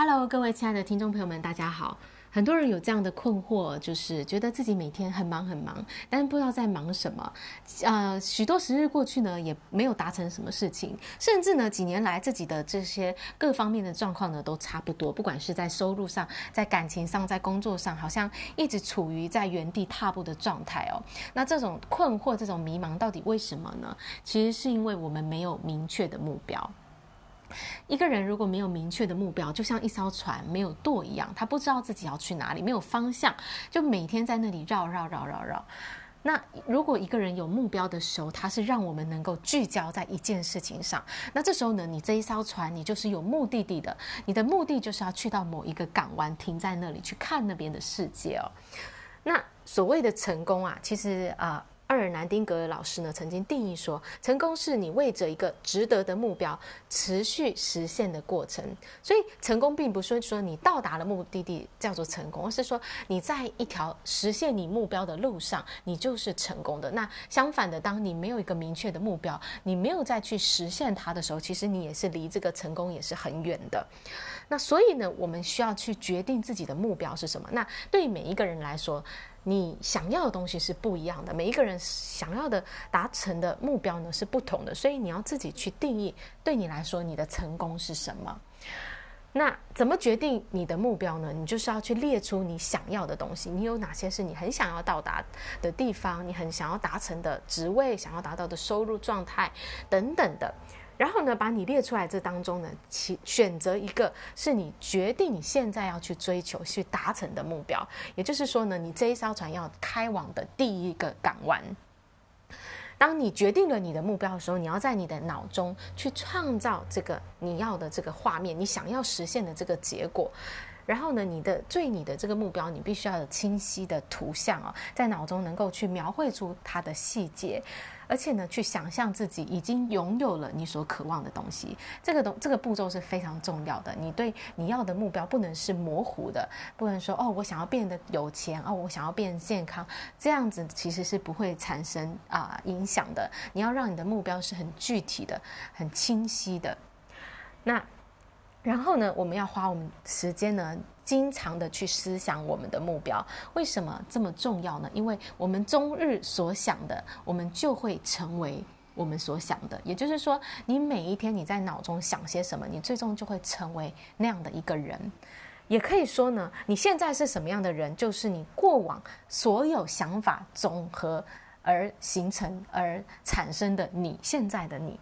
Hello，各位亲爱的听众朋友们，大家好。很多人有这样的困惑，就是觉得自己每天很忙很忙，但是不知道在忙什么。呃，许多时日过去呢，也没有达成什么事情，甚至呢，几年来自己的这些各方面的状况呢，都差不多。不管是在收入上、在感情上、在工作上，好像一直处于在原地踏步的状态哦。那这种困惑、这种迷茫，到底为什么呢？其实是因为我们没有明确的目标。一个人如果没有明确的目标，就像一艘船没有舵一样，他不知道自己要去哪里，没有方向，就每天在那里绕绕绕绕绕。那如果一个人有目标的时候，他是让我们能够聚焦在一件事情上。那这时候呢，你这一艘船，你就是有目的地的，你的目的就是要去到某一个港湾，停在那里去看那边的世界哦。那所谓的成功啊，其实啊。阿尔南丁格老师呢，曾经定义说，成功是你为着一个值得的目标持续实现的过程。所以，成功并不是说你到达了目的地叫做成功，而是说你在一条实现你目标的路上，你就是成功的。那相反的，当你没有一个明确的目标，你没有再去实现它的时候，其实你也是离这个成功也是很远的。那所以呢，我们需要去决定自己的目标是什么。那对每一个人来说，你想要的东西是不一样的，每一个人想要的达成的目标呢是不同的，所以你要自己去定义，对你来说你的成功是什么？那怎么决定你的目标呢？你就是要去列出你想要的东西，你有哪些是你很想要到达的地方，你很想要达成的职位，想要达到的收入状态等等的。然后呢，把你列出来这当中呢，其选择一个是你决定你现在要去追求、去达成的目标。也就是说呢，你这一艘船要开往的第一个港湾。当你决定了你的目标的时候，你要在你的脑中去创造这个你要的这个画面，你想要实现的这个结果。然后呢，你的对你的这个目标，你必须要有清晰的图像哦，在脑中能够去描绘出它的细节。而且呢，去想象自己已经拥有了你所渴望的东西，这个东这个步骤是非常重要的。你对你要的目标不能是模糊的，不能说哦，我想要变得有钱哦，我想要变健康，这样子其实是不会产生啊、影响的。你要让你的目标是很具体的、很清晰的。那然后呢，我们要花我们时间呢。经常的去思想我们的目标，为什么这么重要呢？因为我们终日所想的，我们就会成为我们所想的。也就是说，你每一天你在脑中想些什么，你最终就会成为那样的一个人。也可以说呢，你现在是什么样的人，就是你过往所有想法总和而形成而产生的你现在的你。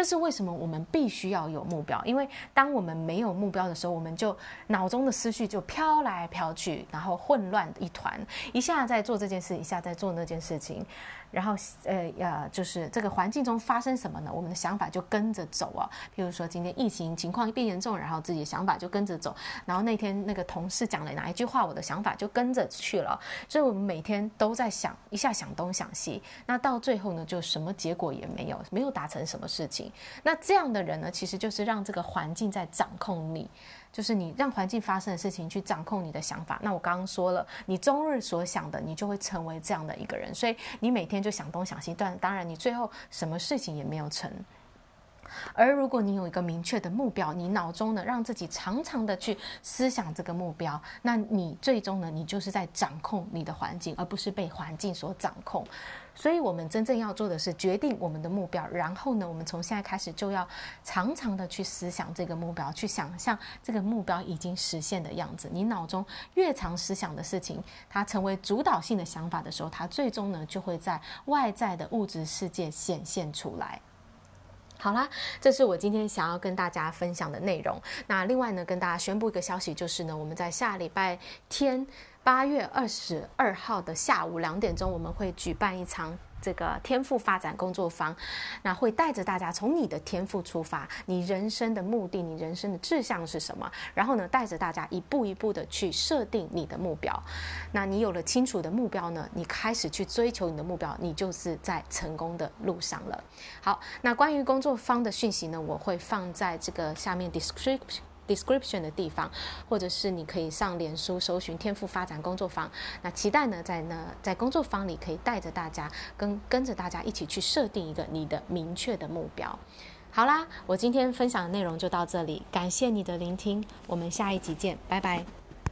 这是为什么我们必须要有目标？因为当我们没有目标的时候，我们就脑中的思绪就飘来飘去，然后混乱一团，一下在做这件事，一下在做那件事情。然后，呃，呃，就是这个环境中发生什么呢？我们的想法就跟着走啊。譬如说，今天疫情情况变严重，然后自己的想法就跟着走。然后那天那个同事讲了哪一句话，我的想法就跟着去了。所以我们每天都在想，一下想东想西，那到最后呢，就什么结果也没有，没有达成什么事情那这样的人呢，其实就是让这个环境在掌控你。就是你让环境发生的事情去掌控你的想法。那我刚刚说了，你终日所想的，你就会成为这样的一个人。所以你每天就想东想西，但当然你最后什么事情也没有成。而如果你有一个明确的目标，你脑中呢，让自己常常的去思想这个目标，那你最终呢，你就是在掌控你的环境，而不是被环境所掌控。所以，我们真正要做的是决定我们的目标，然后呢，我们从现在开始就要常常的去思想这个目标，去想象这个目标已经实现的样子。你脑中越常思想的事情，它成为主导性的想法的时候，它最终呢，就会在外在的物质世界显现出来。好啦，这是我今天想要跟大家分享的内容。那另外呢，跟大家宣布一个消息，就是呢，我们在下礼拜天八月二十二号的下午两点钟，我们会举办一场。这个天赋发展工作坊，那会带着大家从你的天赋出发，你人生的目的，你人生的志向是什么？然后呢，带着大家一步一步的去设定你的目标。那你有了清楚的目标呢，你开始去追求你的目标，你就是在成功的路上了。好，那关于工作坊的讯息呢，我会放在这个下面 description。Description 的地方，或者是你可以上脸书搜寻“天赋发展工作坊”。那期待呢，在呢在工作坊里可以带着大家跟跟着大家一起去设定一个你的明确的目标。好啦，我今天分享的内容就到这里，感谢你的聆听，我们下一集见，拜拜。